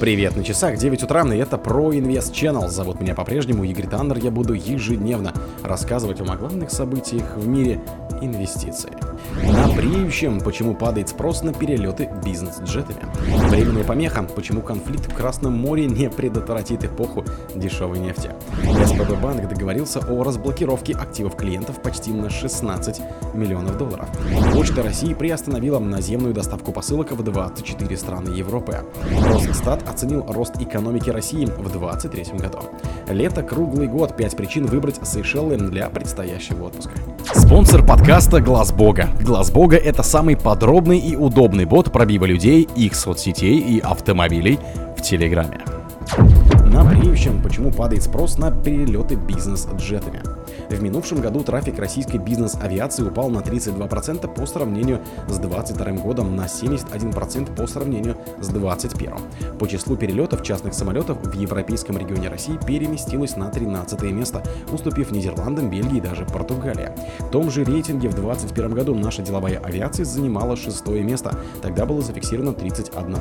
Привет, на часах 9 утра, и это Pro Invest Channel. Зовут меня по-прежнему Игорь Таннер. Я буду ежедневно рассказывать вам о главных событиях в мире инвестиций. На бреющем, почему падает спрос на перелеты бизнес-джетами. Временная помеха, почему конфликт в Красном море не предотвратит эпоху дешевой нефти. СПБ банк договорился о разблокировке активов клиентов почти на 16 миллионов долларов. Почта России приостановила наземную доставку посылок в 24 страны Европы. Росстат оценил рост экономики России в 2023 году. Лето круглый год. 5 причин выбрать Сейшелы для предстоящего отпуска. Спонсор подкаста Глаз Бога. Глаз Бога это самый подробный и удобный бот пробива людей, их соцсетей и автомобилей в Телеграме. На бреющем, почему падает спрос на перелеты бизнес-джетами. В минувшем году трафик российской бизнес-авиации упал на 32% по сравнению с 2022 годом, на 71% по сравнению с 2021. По числу перелетов частных самолетов в европейском регионе России переместилось на 13 место, уступив Нидерландам, Бельгии и даже Португалии. В том же рейтинге в 2021 году наша деловая авиация занимала шестое место. Тогда было зафиксировано 31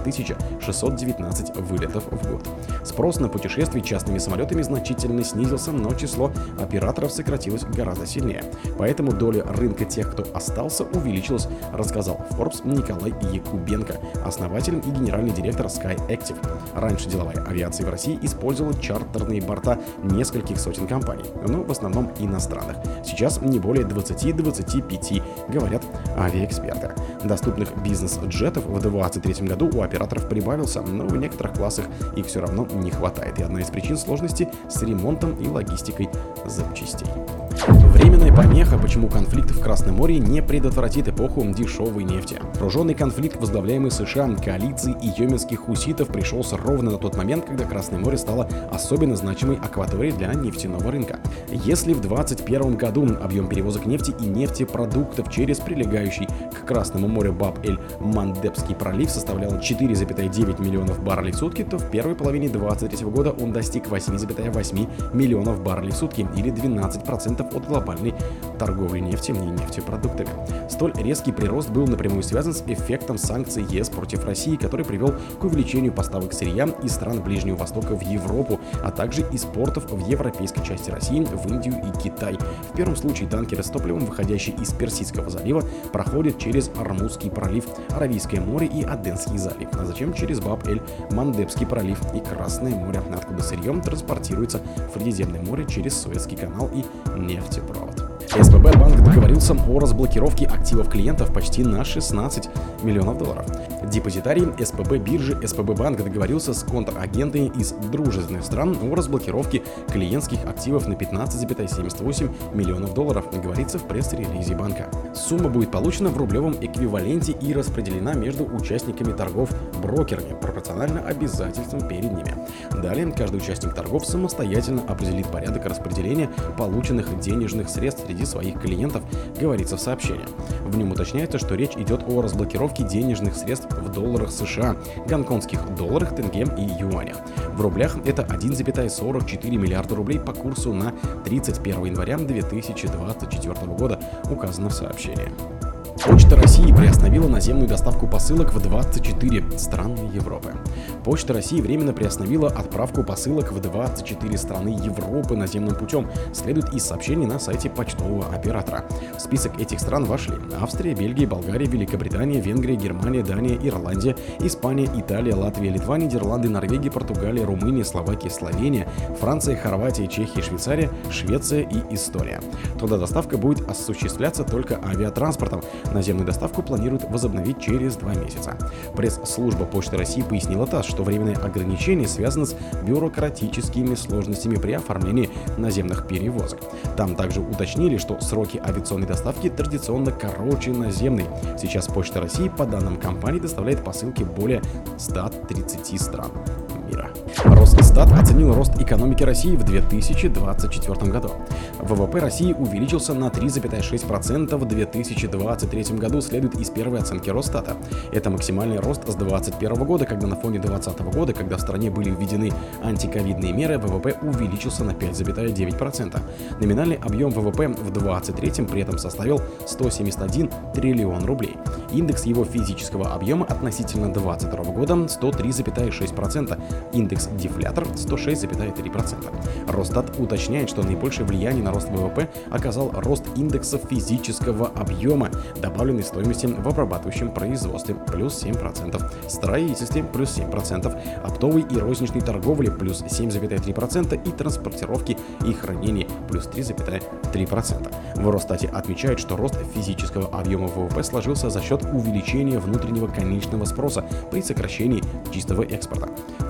619 вылетов в год. Спрос на путешествия частными самолетами значительно снизился, но число операторов сократилось гораздо сильнее. Поэтому доля рынка тех, кто остался, увеличилась, рассказал Forbes Николай Якубенко, основатель и генеральный директор Sky Active. Раньше деловая авиация в России использовала чартерные борта нескольких сотен компаний, но в основном иностранных. Сейчас не более 20-25, говорят авиаэксперты. Доступных бизнес-джетов в 2023 году у операторов прибавился, но в некоторых классах их все равно не хватает. И одна из причин сложности с ремонтом и логистикой запчастей. Временная помеха, почему конфликт в Красном море не предотвратит эпоху дешевой нефти. Вооруженный конфликт, возглавляемый США коалицией и йеменских хуситов, пришелся ровно на тот момент, когда Красное море стало особенно значимой акваторией для нефтяного рынка. Если в 2021 году объем перевозок нефти и нефтепродуктов через прилегающий к Красному морю Баб-эль-Мандебский пролив составлял 4,9 миллионов баррелей в сутки, то в первой половине 2023 года он достиг 8,8 миллионов баррелей в сутки или 12% от глобальной торговли нефтью и нефтепродуктами. Столь резкий прирост был напрямую связан с эффектом санкций ЕС против России, который привел к увеличению поставок сырья из стран Ближнего Востока в Европу, а также из портов в европейской части России, в Индию и Китай. В первом случае танкеры с топливом, выходящие из Персидского залива, проходят через Армузский пролив, Аравийское море и Аденский залив, а затем через Баб-эль-Мандебский пролив и Красное море, откуда сырьем транспортируется в Средиземное море через Суэцкий канал и нефтепровод провод. СПБ банк договорился о разблокировке активов клиентов почти на 16 миллионов долларов. Депозитарий СПБ биржи СПБ банк договорился с контрагентами из дружественных стран о разблокировке клиентских активов на 15,78 миллионов долларов, говорится в пресс-релизе банка. Сумма будет получена в рублевом эквиваленте и распределена между участниками торгов брокерами, пропорционально обязательствам перед ними. Далее каждый участник торгов самостоятельно определит порядок распределения полученных денежных средств среди своих клиентов, говорится в сообщении. В нем уточняется, что речь идет о разблокировке денежных средств в долларах США, гонконгских долларах, тенге и юанях. В рублях это 1,44 миллиарда рублей по курсу на 31 января 2024 года, указано в сообщении. Почта России приостановила наземную доставку посылок в 24 страны Европы. Почта России временно приостановила отправку посылок в 24 страны Европы наземным путем, следует из сообщений на сайте почтового оператора. В список этих стран вошли Австрия, Бельгия, Болгария, Великобритания, Венгрия, Германия, Дания, Ирландия, Испания, Италия, Латвия, Литва, Нидерланды, Норвегия, Португалия, Румыния, Словакия, Словения, Франция, Хорватия, Чехия, Швейцария, Швеция и Эстония. Туда доставка будет осуществляться только авиатранспортом, Наземную доставку планируют возобновить через два месяца. Пресс-служба Почты России пояснила ТАСС, что временные ограничения связаны с бюрократическими сложностями при оформлении наземных перевозок. Там также уточнили, что сроки авиационной доставки традиционно короче наземной. Сейчас Почта России, по данным компании, доставляет посылки более 130 стран мира. Росстат оценил рост экономики России в 2024 году. ВВП России увеличился на 3,6% в 2023 году, следует из первой оценки Росстата. Это максимальный рост с 2021 года, когда на фоне 2020 года, когда в стране были введены антиковидные меры, ВВП увеличился на 5,9%. Номинальный объем ВВП в 2023 при этом составил 171 триллион рублей. Индекс его физического объема относительно 2022 года 103,6%, индекс дефлятор 106,3%. Росстат уточняет, что наибольшее влияние на рост ВВП оказал рост индекса физического объема, добавленной стоимости в обрабатывающем производстве плюс 7%, строительстве плюс 7%, оптовой и розничной торговле плюс 7,3% и транспортировки и хранения плюс 3,3%. В Росстате отмечают, что рост физического объема ВВП сложился за счет увеличения внутреннего конечного спроса при сокращении чистого экспорта.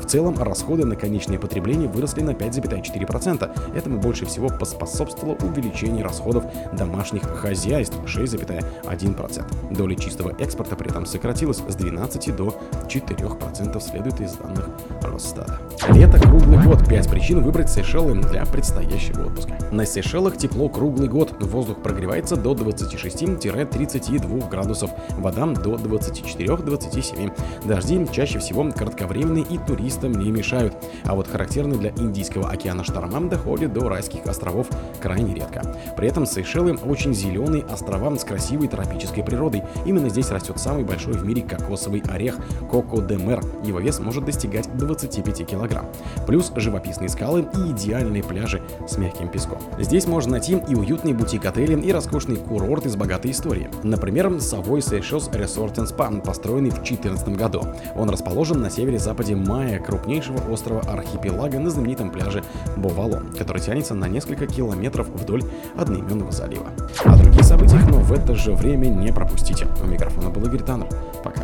Целом, расходы на конечное потребление выросли на 5,4%. Этому больше всего поспособствовало увеличение расходов домашних хозяйств 6,1%. Доля чистого экспорта при этом сократилась с 12 до 4%, следует из данных Росстата. Лето круглый год. 5 причин выбрать Сейшелы для предстоящего отпуска. На Сейшелах тепло круглый год. Воздух прогревается до 26-32 градусов. Вода до 24-27. Дожди чаще всего кратковременные и туристам не мешают. А вот характерный для Индийского океана шторма доходит до райских островов крайне редко. При этом Сейшелы очень зеленые острова с красивой тропической природой. Именно здесь растет самый большой в мире кокосовый орех Коко де Мер. Его вес может достигать 25 килограмм. Плюс живописные скалы и идеальные пляжи с мягким песком. Здесь можно найти и уютные бутик-отели, и роскошные курорты с богатой историей. Например, Savoy Seychelles Resort and Spa, построенный в 2014 году. Он расположен на севере-западе Майя, крупнейшего острова архипелага на знаменитом пляже Бовалон, который тянется на несколько километров вдоль одноименного залива. О других событиях, но в это же время не пропустите. У микрофона был Игорь Таннер. Пока.